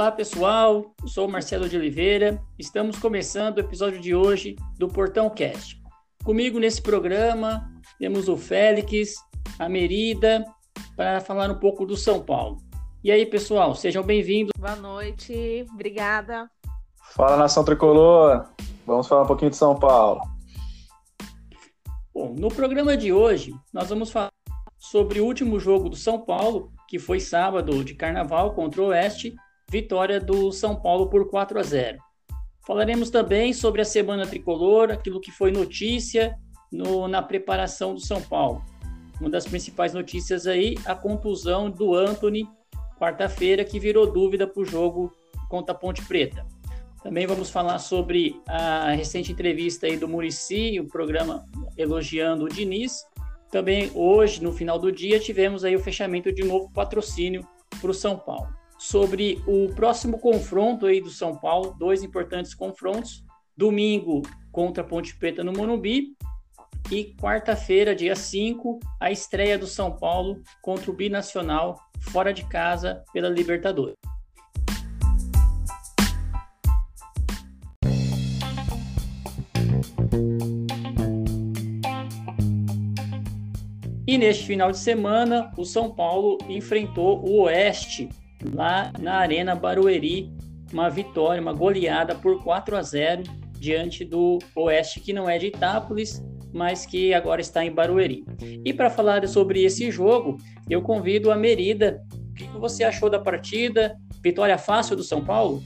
Olá pessoal, eu sou Marcelo de Oliveira. Estamos começando o episódio de hoje do Portão Cast. Comigo nesse programa temos o Félix, a Merida, para falar um pouco do São Paulo. E aí pessoal, sejam bem-vindos. Boa noite, obrigada. Fala nação tricolor, vamos falar um pouquinho de São Paulo. Bom, no programa de hoje nós vamos falar sobre o último jogo do São Paulo, que foi sábado de Carnaval contra o Oeste vitória do São Paulo por 4 a 0. Falaremos também sobre a semana tricolor, aquilo que foi notícia no, na preparação do São Paulo. Uma das principais notícias aí, a contusão do Anthony, quarta-feira, que virou dúvida para o jogo contra a Ponte Preta. Também vamos falar sobre a recente entrevista aí do Murici, o programa elogiando o Diniz. Também hoje, no final do dia, tivemos aí o fechamento de um novo patrocínio para o São Paulo sobre o próximo confronto aí do São Paulo, dois importantes confrontos, domingo contra Ponte Preta no Morumbi e quarta-feira, dia 5, a estreia do São Paulo contra o Binacional fora de casa pela Libertadores. E neste final de semana, o São Paulo enfrentou o Oeste lá na Arena Barueri, uma vitória, uma goleada por 4 a 0 diante do Oeste, que não é de Itápolis, mas que agora está em Barueri. E para falar sobre esse jogo, eu convido a Merida. O que você achou da partida? Vitória fácil do São Paulo?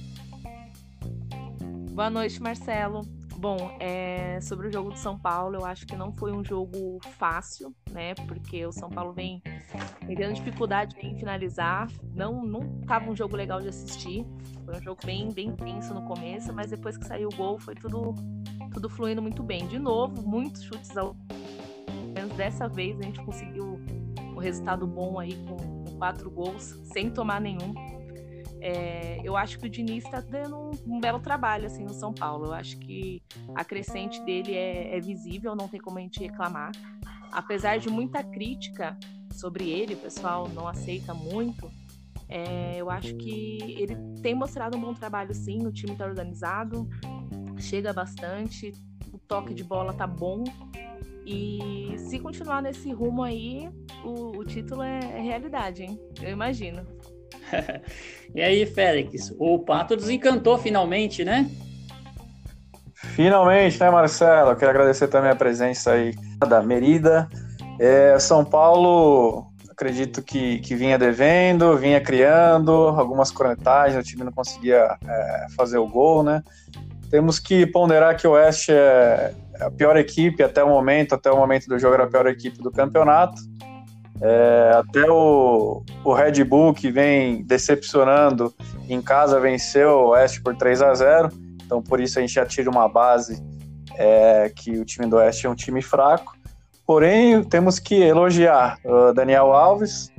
Boa noite, Marcelo. Bom, é, sobre o jogo do São Paulo, eu acho que não foi um jogo fácil, né? Porque o São Paulo vem, tendo dificuldade em finalizar. Não, não tava um jogo legal de assistir. Foi um jogo bem, bem tenso no começo, mas depois que saiu o gol, foi tudo, tudo fluindo muito bem. De novo, muitos chutes ao. Menos dessa vez a gente conseguiu o um resultado bom aí com quatro gols, sem tomar nenhum. É, eu acho que o Diniz está dando um, um, belo trabalho assim no São Paulo. Eu acho que a crescente dele é, é, visível, não tem como a gente reclamar. Apesar de muita crítica sobre ele, o pessoal não aceita muito. É, eu acho que ele tem mostrado um bom trabalho sim. O time está organizado, chega bastante, o toque de bola tá bom. E se continuar nesse rumo aí, o, o título é, é realidade, hein? Eu imagino. e aí, Félix, o Pato desencantou finalmente, né? Finalmente, né, Marcelo? Eu quero agradecer também a presença aí da Merida. É, São Paulo, acredito que, que vinha devendo, vinha criando algumas cornetagens, o time não conseguia é, fazer o gol, né? Temos que ponderar que o Oeste é a pior equipe até o momento, até o momento do jogo era a pior equipe do campeonato. É, até o, o Red Bull, que vem decepcionando em casa, venceu o Oeste por 3 a 0 Então, por isso, a gente já tira uma base é, que o time do Oeste é um time fraco. Porém, temos que elogiar o Daniel Alves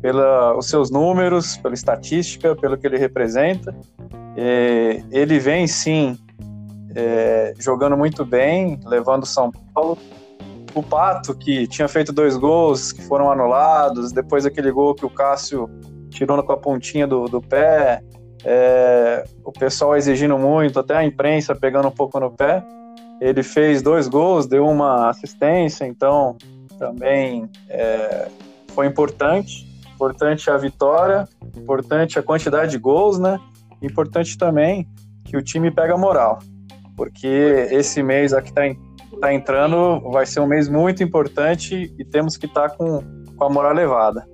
pelos seus números, pela estatística, pelo que ele representa. É, ele vem, sim, é, jogando muito bem, levando São Paulo o Pato, que tinha feito dois gols que foram anulados, depois aquele gol que o Cássio tirou com a pontinha do, do pé, é, o pessoal exigindo muito, até a imprensa pegando um pouco no pé. Ele fez dois gols, deu uma assistência, então também é, foi importante. Importante a vitória, importante a quantidade de gols, né? Importante também que o time pega moral, porque esse mês aqui está em está entrando, vai ser um mês muito importante e temos que estar tá com, com a moral elevada.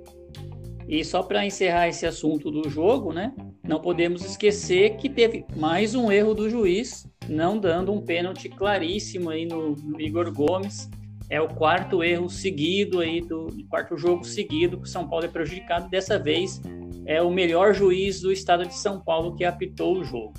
E só para encerrar esse assunto do jogo, né? Não podemos esquecer que teve mais um erro do juiz, não dando um pênalti claríssimo aí no, no Igor Gomes. É o quarto erro seguido aí do quarto jogo seguido que o São Paulo é prejudicado. Dessa vez é o melhor juiz do estado de São Paulo que apitou o jogo.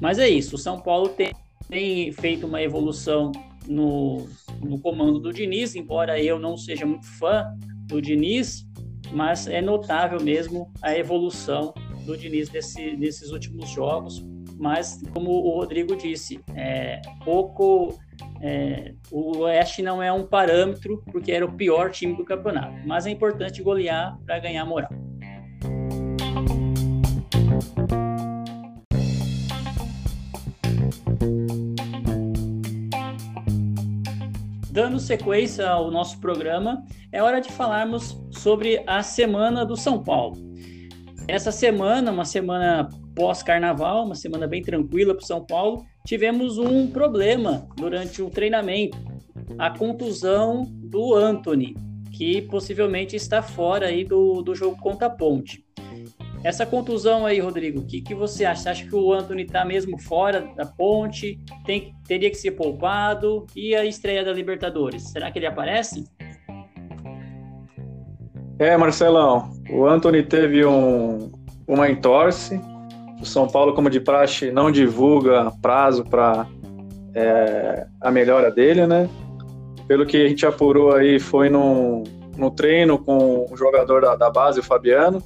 Mas é isso, o São Paulo tem, tem feito uma evolução no, no comando do Diniz, embora eu não seja muito fã do Diniz, mas é notável mesmo a evolução do Diniz nesses últimos jogos. Mas, como o Rodrigo disse, é, pouco. É, o Oeste não é um parâmetro, porque era o pior time do campeonato. Mas é importante golear para ganhar moral. Dando sequência ao nosso programa, é hora de falarmos sobre a Semana do São Paulo. Essa semana, uma semana pós-carnaval, uma semana bem tranquila para o São Paulo, tivemos um problema durante o treinamento, a contusão do Anthony, que possivelmente está fora aí do, do jogo contra a Ponte. Essa contusão aí, Rodrigo, o que, que você acha? Você acha que o Anthony está mesmo fora da ponte? Tem, teria que ser poupado? E a estreia da Libertadores? Será que ele aparece? É, Marcelão, o Anthony teve um, uma entorse. O São Paulo, como de praxe, não divulga prazo para é, a melhora dele, né? Pelo que a gente apurou aí, foi no, no treino com o jogador da, da base, o Fabiano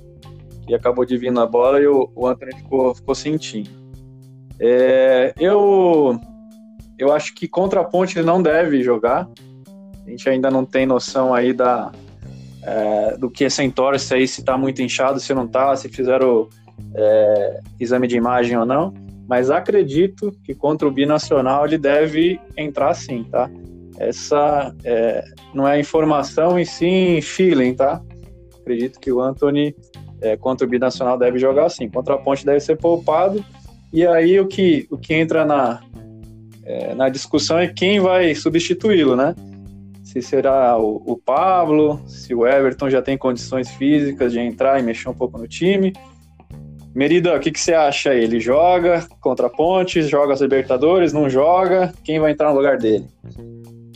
e acabou de vir na bola e o, o Anthony ficou, ficou sentindo. É, eu, eu acho que contra a Ponte ele não deve jogar. A gente ainda não tem noção aí da, é, do que é Centauros, aí, se está muito inchado, se não está, se fizeram é, exame de imagem ou não. Mas acredito que contra o Binacional ele deve entrar sim, tá? Essa é, não é informação e sim feeling, tá? Acredito que o Anthony é, contra o Binacional deve jogar assim, contra a Ponte deve ser poupado, e aí o que, o que entra na, é, na discussão é quem vai substituí-lo, né? Se será o, o, Pablo, se o Everton já tem condições físicas de entrar e mexer um pouco no time. Merida, o que, que você acha aí? Ele joga contra a Ponte, joga as Libertadores, não joga? Quem vai entrar no lugar dele?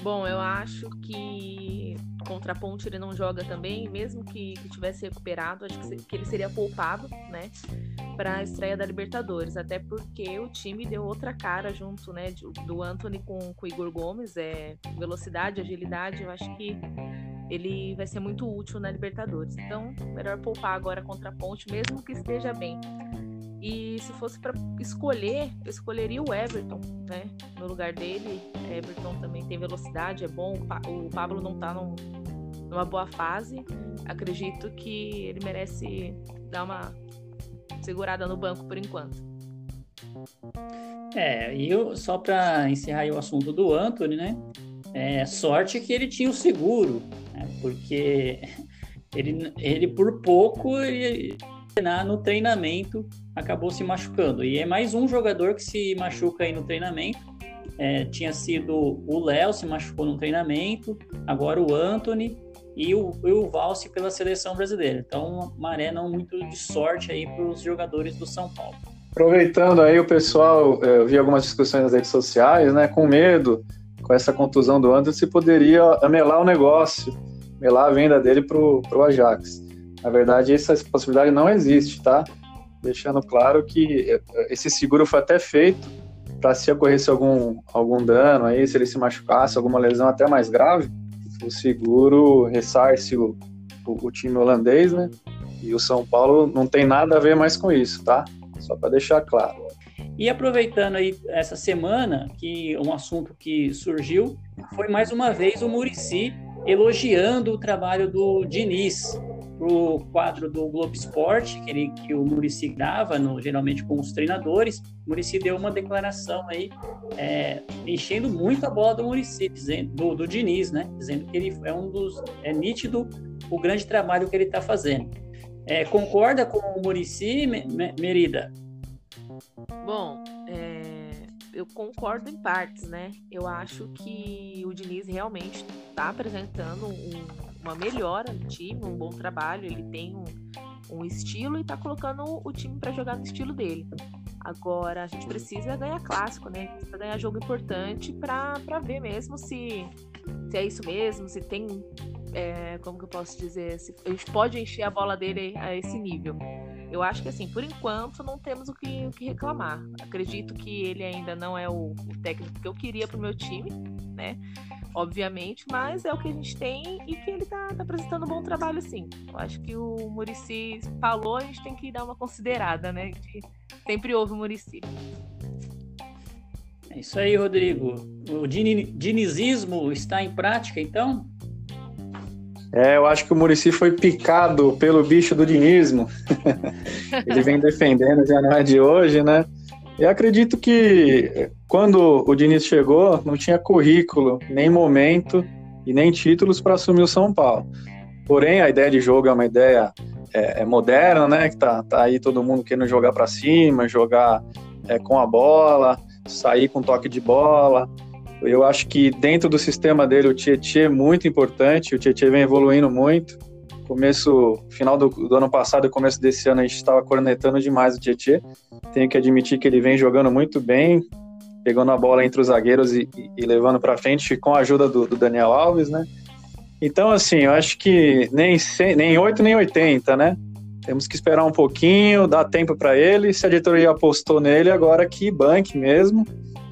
Bom, eu acho que contra a Ponte ele não joga também, mesmo que, que tivesse recuperado, acho que, que ele seria poupado, né, para a estreia da Libertadores, até porque o time deu outra cara junto, né, do Anthony com, com o Igor Gomes, é velocidade, agilidade, eu acho que ele vai ser muito útil na Libertadores. Então, melhor poupar agora contra a Ponte, mesmo que esteja bem. E se fosse para escolher, eu escolheria o Everton, né? No lugar dele. Everton também tem velocidade, é bom. O Pablo não tá num, numa boa fase. Acredito que ele merece dar uma segurada no banco por enquanto. É, e eu, só para encerrar o assunto do Anthony, né? É, sorte que ele tinha o seguro, né? porque ele, ele por pouco ele no treinamento acabou se machucando. E é mais um jogador que se machuca aí no treinamento. É, tinha sido o Léo se machucou no treinamento, agora o Anthony e o, e o Valse pela seleção brasileira. Então, maré não muito de sorte aí para os jogadores do São Paulo. Aproveitando aí o pessoal, é, eu vi algumas discussões nas redes sociais, né, com medo, com essa contusão do Anderson, se poderia amelar o negócio, melar a venda dele para o Ajax. Na verdade, essa possibilidade não existe, tá? Deixando claro que eh, esse seguro foi até feito para se ocorresse algum, algum dano aí, se ele se machucasse, alguma lesão até mais grave, o seguro ressarce o, o, o time holandês, né? E o São Paulo não tem nada a ver mais com isso, tá? Só para deixar claro. E aproveitando aí essa semana, que um assunto que surgiu foi mais uma vez o Murici elogiando o trabalho do Diniz pro quadro do Globo Esporte, que, ele, que o Murici dava no, geralmente com os treinadores. O Murici deu uma declaração aí, é, enchendo muito a bola do Murici, do, do Diniz, né? Dizendo que ele é um dos. É nítido o grande trabalho que ele está fazendo. É, concorda com o Murici, Merida? Bom, é, eu concordo em partes, né? Eu acho que o Diniz realmente está apresentando um, uma melhora no time, um bom trabalho. Ele tem um, um estilo e está colocando o time para jogar no estilo dele. Agora, a gente precisa ganhar clássico, né? Precisa ganhar jogo importante para ver mesmo se, se é isso mesmo, se tem. É, como que eu posso dizer? Se a gente pode encher a bola dele a esse nível. Eu acho que, assim, por enquanto, não temos o que, o que reclamar. Acredito que ele ainda não é o, o técnico que eu queria para o meu time, né? Obviamente, mas é o que a gente tem e que ele tá, tá apresentando um bom trabalho, sim. Eu acho que o Murici falou, a gente tem que dar uma considerada, né? Sempre ouve o Murici. É isso aí, Rodrigo. O dinizismo está em prática, então? É, eu acho que o Murici foi picado pelo bicho do dinismo. ele vem defendendo, já não é de hoje, né? Eu acredito que quando o Diniz chegou, não tinha currículo, nem momento e nem títulos para assumir o São Paulo. Porém, a ideia de jogo é uma ideia é, é moderna, né? Que tá, tá aí todo mundo querendo jogar para cima, jogar é, com a bola, sair com toque de bola. Eu acho que dentro do sistema dele o Tietchan é muito importante, o Tietchan vem evoluindo muito começo, final do, do, ano passado e começo desse ano a gente estava cornetando demais o Tietchan. Tenho que admitir que ele vem jogando muito bem, pegando a bola entre os zagueiros e, e, e levando para frente com a ajuda do, do, Daniel Alves, né? Então, assim, eu acho que nem, 100, nem 8 nem 80, né? Temos que esperar um pouquinho, dar tempo para ele. Se a diretoria apostou nele, agora que banque mesmo.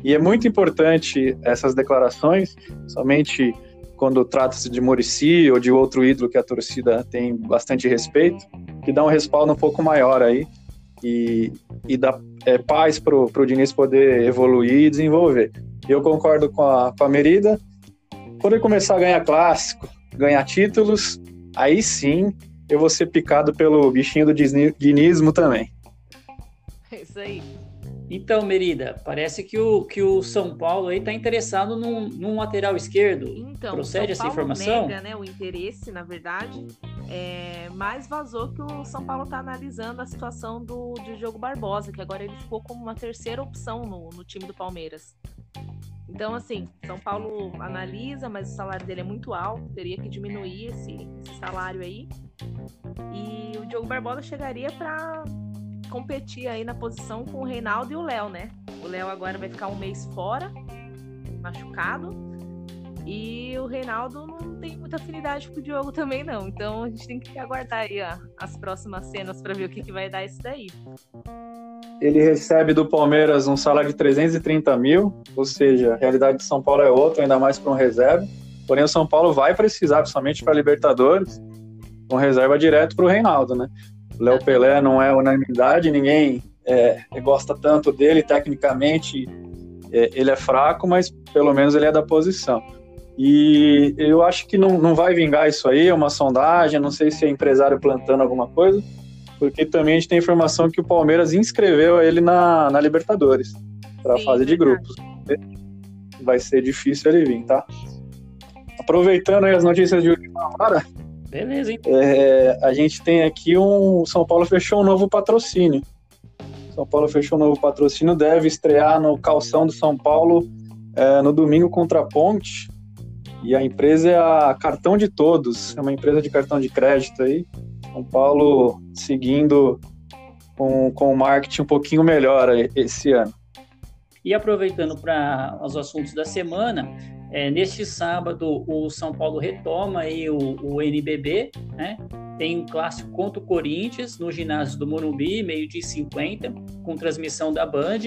E é muito importante essas declarações, somente quando trata-se de Murici ou de outro ídolo que a torcida tem bastante respeito, que dá um respaldo um pouco maior aí e, e dá é, paz para o Diniz poder evoluir e desenvolver. Eu concordo com a, com a Merida. Quando ele começar a ganhar clássico, ganhar títulos, aí sim eu vou ser picado pelo bichinho do dinismo também. É isso aí. Então, Merida, parece que o, que o São Paulo aí está interessado num, num, lateral esquerdo. Então, Procede essa informação? Nega, né, o interesse, na verdade, é, mas vazou que o São Paulo está analisando a situação do, Diogo Barbosa, que agora ele ficou como uma terceira opção no, no time do Palmeiras. Então, assim, São Paulo analisa, mas o salário dele é muito alto, teria que diminuir esse, esse salário aí. E o Diogo Barbosa chegaria para competir aí na posição com o Reinaldo e o Léo, né? O Léo agora vai ficar um mês fora, machucado. E o Reinaldo não tem muita afinidade com o Diogo também, não. Então a gente tem que aguardar aí ó, as próximas cenas para ver o que, que vai dar isso daí. Ele recebe do Palmeiras um salário de 330 mil, ou seja, a realidade de São Paulo é outra, ainda mais para um reserva. Porém, o São Paulo vai precisar, principalmente para Libertadores, um reserva direto para o Reinaldo, né? Léo Pelé não é unanimidade, ninguém é, gosta tanto dele, tecnicamente é, ele é fraco, mas pelo menos ele é da posição. E eu acho que não, não vai vingar isso aí, é uma sondagem, não sei se é empresário plantando alguma coisa, porque também a gente tem informação que o Palmeiras inscreveu ele na, na Libertadores, para a fase de grupos. Vai ser difícil ele vir, tá? Aproveitando as notícias de última hora, Beleza, hein? É, a gente tem aqui um. São Paulo fechou um novo patrocínio. São Paulo fechou um novo patrocínio, deve estrear no calção do São Paulo é, no domingo contra a Ponte. E a empresa é a Cartão de Todos, é uma empresa de cartão de crédito aí. São Paulo seguindo com, com o marketing um pouquinho melhor esse ano. E aproveitando para os assuntos da semana, é, neste sábado, o São Paulo retoma aí o, o NBB, né? Tem um clássico contra o Corinthians no ginásio do Morumbi, meio de 50, com transmissão da Band,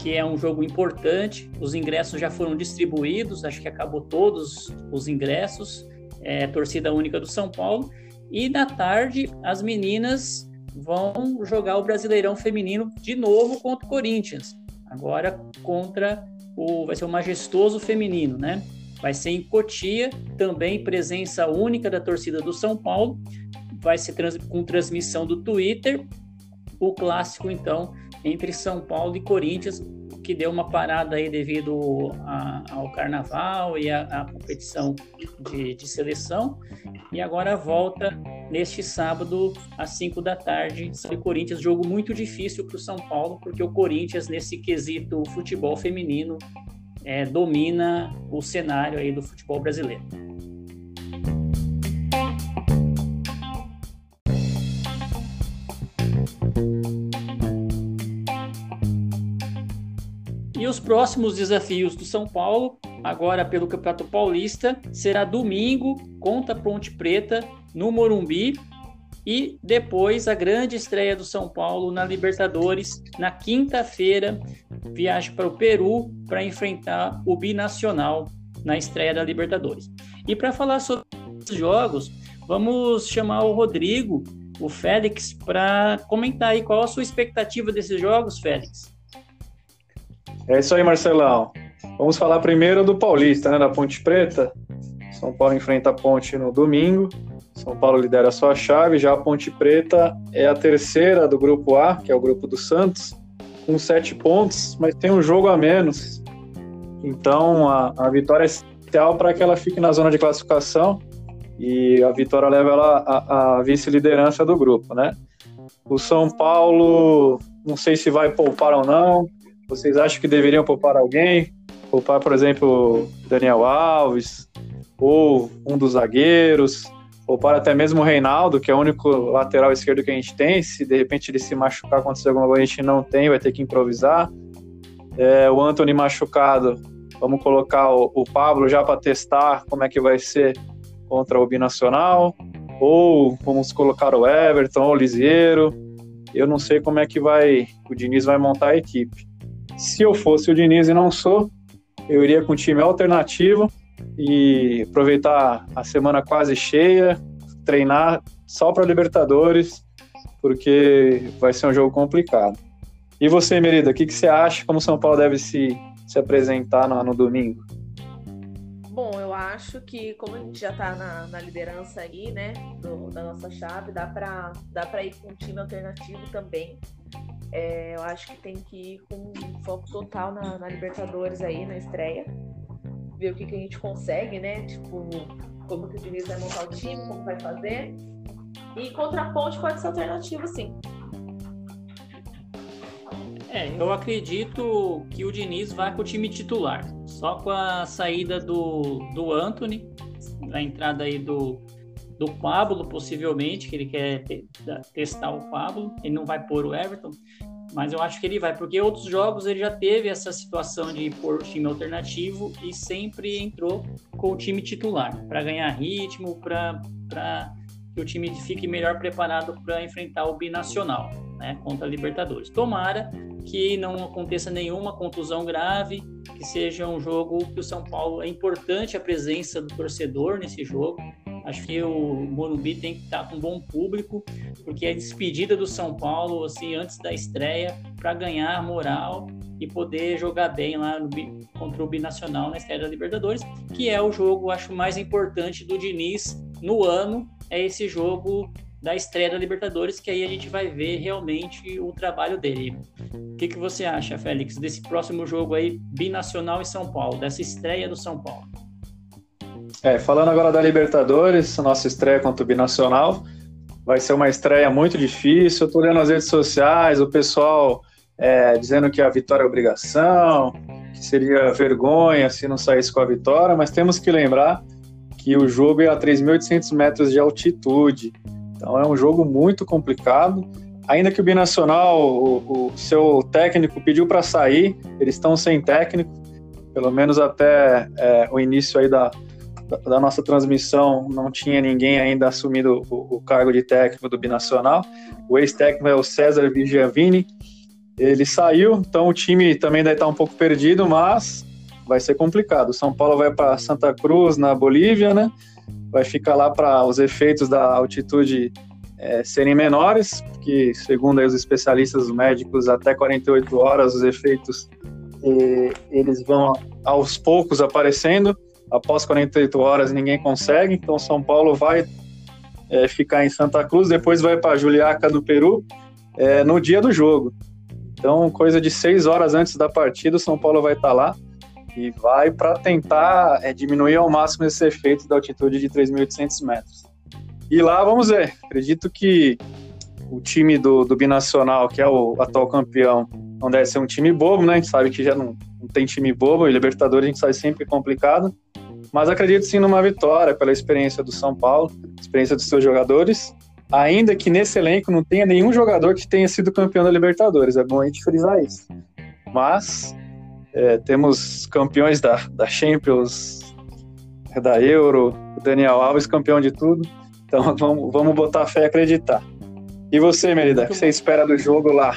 que é um jogo importante. Os ingressos já foram distribuídos, acho que acabou todos os ingressos. É, torcida única do São Paulo. E na tarde, as meninas vão jogar o Brasileirão Feminino de novo contra o Corinthians. Agora contra o, vai ser o majestoso feminino, né? Vai ser em Cotia, também presença única da torcida do São Paulo. Vai ser trans, com transmissão do Twitter. O clássico, então, entre São Paulo e Corinthians, que deu uma parada aí devido a, ao carnaval e à competição de, de, seleção. E agora volta neste sábado às 5 da tarde. São Corinthians, jogo muito difícil para o São Paulo, porque o Corinthians, nesse quesito futebol feminino, é, domina o cenário aí do futebol brasileiro. E os próximos desafios do São Paulo, agora pelo Campeonato Paulista, será domingo contra Ponte Preta no Morumbi e depois a grande estreia do São Paulo na Libertadores na quinta-feira, viagem para o Peru para enfrentar o Binacional na estreia da Libertadores. E para falar sobre os jogos, vamos chamar o Rodrigo, o Félix, para comentar aí qual a sua expectativa desses jogos, Félix. É isso aí, Marcelão. Vamos falar primeiro do Paulista, né, da Ponte Preta. São Paulo enfrenta a Ponte no domingo. São Paulo lidera a sua chave. Já a Ponte Preta é a terceira do grupo A, que é o grupo do Santos, com sete pontos, mas tem um jogo a menos. Então a, a vitória é essencial para que ela fique na zona de classificação e a vitória leva ela à, vice-liderança do grupo, né? O São Paulo, não sei se vai poupar ou não, vocês acham que deveriam poupar alguém? Poupar, por exemplo, Daniel Alves ou um dos zagueiros, poupar até mesmo o Reinaldo, que é o único lateral esquerdo que a gente tem. Se de repente ele se machucar, acontecer alguma coisa, a gente não tem, vai ter que improvisar. É, o Anthony machucado, vamos colocar o, o Pablo já para testar como é que vai ser contra o Binacional. Ou vamos colocar o Everton ou o Lisieiro. Eu não sei como é que vai o Diniz vai montar a equipe. Se eu fosse o Diniz e não sou, eu iria com um time alternativo e aproveitar a semana quase cheia, treinar só para Libertadores, porque vai ser um jogo complicado. E você, Merida, o que, que você acha como São Paulo deve se, se apresentar no, no domingo? Bom, eu acho que como a gente já está na, na, liderança aí, né, do, da nossa chave, dá para dá ir com um time alternativo também. É, eu acho que tem que ir com foco total na, na, Libertadores aí, na estreia. Ver o que, que a gente consegue, né? Tipo, como que o Diniz vai montar o time, como vai fazer. E contra a ponte pode ser alternativo, sim. É, eu acredito que o Diniz vai com o time titular. Só com a saída do, do Anthony, a entrada aí do, do Pablo, possivelmente, que ele quer testar o Pablo. Ele não vai pôr o Everton, mas eu acho que ele vai, porque outros jogos ele já teve essa situação de pôr time alternativo e sempre entrou com o time titular, para ganhar ritmo, para que o time fique melhor preparado para enfrentar o binacional, né, contra a Libertadores. Tomara que não aconteça nenhuma contusão grave, que seja um jogo que o São Paulo é importante a presença do torcedor nesse jogo, Acho que o Morumbi tem que estar com um bom público, porque é despedida do São Paulo, assim, antes da estreia, para ganhar moral e poder jogar bem lá no, contra o Binacional na estreia da Libertadores, que é o jogo, acho, mais importante do Diniz no ano, é esse jogo da estreia da Libertadores, que aí a gente vai ver realmente o trabalho dele. O que, que você acha, Félix, desse próximo jogo aí, Binacional e São Paulo, dessa estreia do São Paulo? É, falando agora da Libertadores, nossa estreia contra o Binacional, vai ser uma estreia muito difícil. Eu tô lendo nas redes sociais, o pessoal é, dizendo que a vitória é obrigação, que seria vergonha se não saísse com a vitória, mas temos que lembrar que o jogo é a 3.800 metros de altitude, então é um jogo muito complicado. Ainda que o Binacional, o, o seu técnico pediu para sair, eles estão sem técnico, pelo menos até é, o início aí da, da nossa transmissão não tinha ninguém ainda assumido o, o cargo de técnico do Binacional. O ex-técnico é o César Vigiavini. Ele saiu, então o time também deve estar um pouco perdido, mas vai ser complicado. São Paulo vai para Santa Cruz, na Bolívia, né? Vai ficar lá para os efeitos da altitude é, serem menores, que segundo os especialistas médicos, até 48 horas os efeitos e, eles vão aos poucos aparecendo após 48 horas ninguém consegue, então São Paulo vai é, ficar em Santa Cruz, depois vai para Juliaca do Peru é, no dia do jogo. Então, coisa de seis horas antes da partida, o São Paulo vai estar tá lá e vai para tentar é, diminuir ao máximo esse efeito da altitude de 3.800 metros. E lá vamos ver. Acredito que o time do, do Binacional, que é o atual campeão, não deve ser um time bobo, né? A gente sabe que já não, não tem time bobo, e Libertadores a gente sabe sempre complicado. Mas acredito sim numa vitória pela experiência do São Paulo, experiência dos seus jogadores. Ainda que nesse elenco não tenha nenhum jogador que tenha sido campeão da Libertadores, é bom a gente frisar isso. Mas é, temos campeões da, da Champions, da Euro, o Daniel Alves campeão de tudo. Então vamos, vamos botar fé e acreditar. E você, Merida, o que você espera do jogo lá?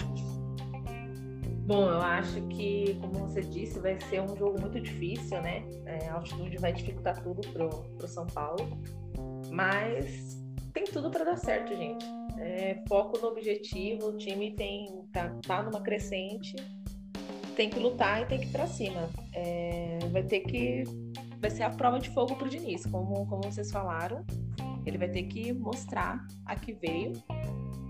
Bom, eu acho que, como você disse, vai ser um jogo muito difícil, né? É, a altitude vai dificultar tudo pro, pro São Paulo. Mas tem tudo para dar certo, gente. É, foco no objetivo, o time tem tá, tá numa crescente, tem que lutar e tem que ir para cima. É, vai ter que vai ser a prova de fogo pro Diniz, como, como vocês falaram. Ele vai ter que mostrar a que veio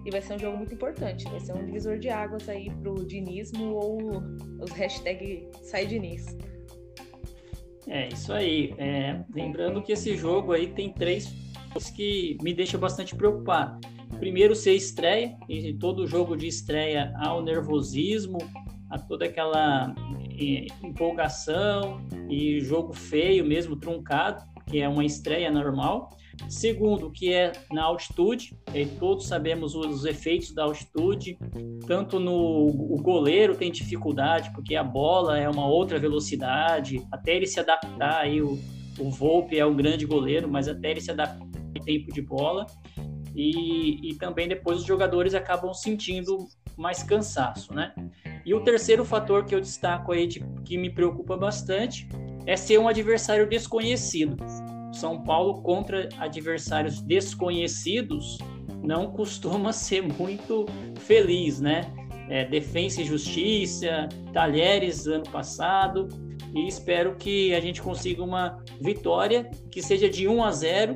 e vai ser um jogo muito importante. Vai ser um divisor de águas aí pro dinismo ou os hashtag sai Diniz. É, isso aí. É, lembrando que esse jogo aí tem três que me deixa bastante preocupado. Primeiro, ser estreia, e todo jogo de estreia há o nervosismo, a toda aquela é, empolgação e jogo feio mesmo, truncado, que é uma estreia normal. Segundo, que é na altitude, e todos sabemos os efeitos da altitude, tanto no o goleiro tem dificuldade, porque a bola é uma outra velocidade, até ele se adaptar, aí o, o Volpe é um grande goleiro, mas até ele se adaptar ao tempo de bola, e, e também depois os jogadores acabam sentindo mais cansaço, né? E o terceiro fator que eu destaco aí, de, que me preocupa bastante, é ser um adversário desconhecido. São Paulo contra adversários desconhecidos não costuma ser muito feliz, né? É, Defensa e Justiça, Talheres ano passado, e espero que a gente consiga uma vitória que seja de 1 a 0.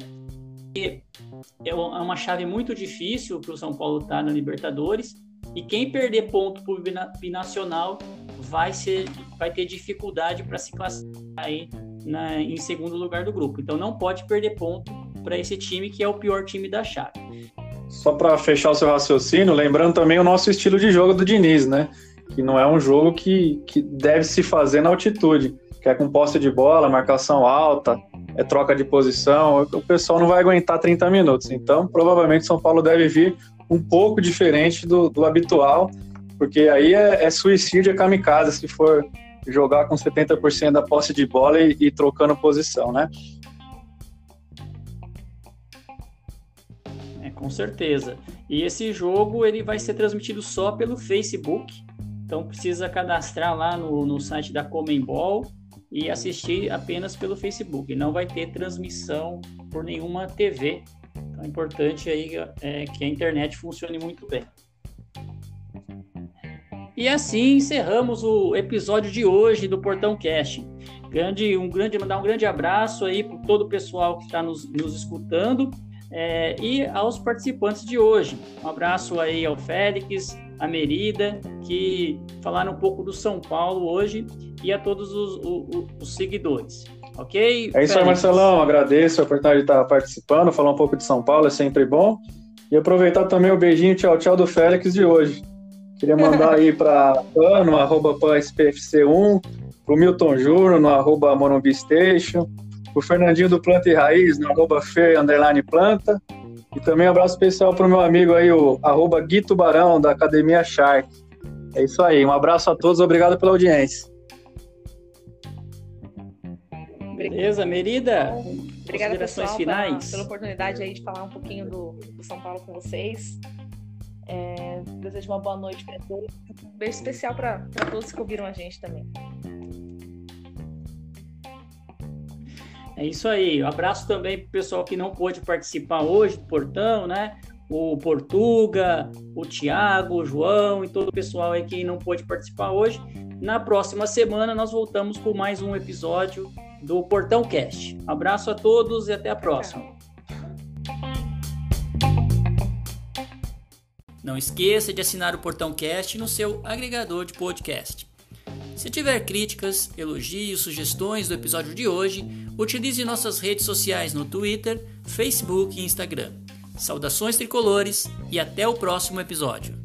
É uma chave muito difícil para o São Paulo estar tá na Libertadores, e quem perder ponto para o binacional vai, ser, vai ter dificuldade para se classificar aí na, em segundo lugar do grupo. Então não pode perder ponto para esse time que é o pior time da chave. Só para fechar o seu raciocínio, lembrando também o nosso estilo de jogo do Diniz, né? Que não é um jogo que, que deve se fazer na altitude, que é com posse de bola, marcação alta, é troca de posição, o pessoal não vai aguentar 30 minutos. Então, provavelmente São Paulo deve vir um pouco diferente do, do habitual, porque aí é, é suicídio, é kamikaze se for jogar com 70% da posse de bola e, e trocando posição, né? É, com certeza. E esse jogo ele vai ser transmitido só pelo Facebook. Então precisa cadastrar lá no, no site da Comembol e assistir apenas pelo Facebook. Não vai ter transmissão por nenhuma TV. Então é importante aí é, que a internet funcione muito bem. E assim encerramos o episódio de hoje do Portão Cast. Grande, um grande, mandar um grande abraço aí para todo o pessoal que está nos, nos escutando é, e aos participantes de hoje. Um abraço aí ao Félix, a Merida, que falaram um pouco do São Paulo hoje, e a todos os, os, os seguidores. Ok? É isso aí, Marcelão. Agradeço a oportunidade de estar participando, falar um pouco de São Paulo, é sempre bom. E aproveitar também o beijinho tchau tchau do Félix de hoje. Queria mandar aí para Pan, no arroba PanSPFC1, para o Milton Júnior, no arroba Morumbi Station, o Fernandinho do Planta e Raiz, no arroba underline Planta, e também um abraço especial para o meu amigo aí, o arroba Gui Tubarão, da Academia Shark. É isso aí, um abraço a todos, obrigado pela audiência. Beleza, Merida. Obrigada, pessoal, finais. Pela, pela oportunidade aí de falar um pouquinho do, do São Paulo com vocês. É, desejo uma boa noite para todos. Um beijo especial para todos que ouviram a gente também. É isso aí. Um abraço também para o pessoal que não pôde participar hoje do Portão, né? O Portuga, o Tiago, o João e todo o pessoal aí que não pôde participar hoje. Na próxima semana nós voltamos com mais um episódio do Portão Cast. Abraço a todos e até a próxima. Não esqueça de assinar o Portão Cast no seu agregador de podcast. Se tiver críticas, elogios, sugestões do episódio de hoje, utilize nossas redes sociais no Twitter, Facebook e Instagram. Saudações tricolores e até o próximo episódio.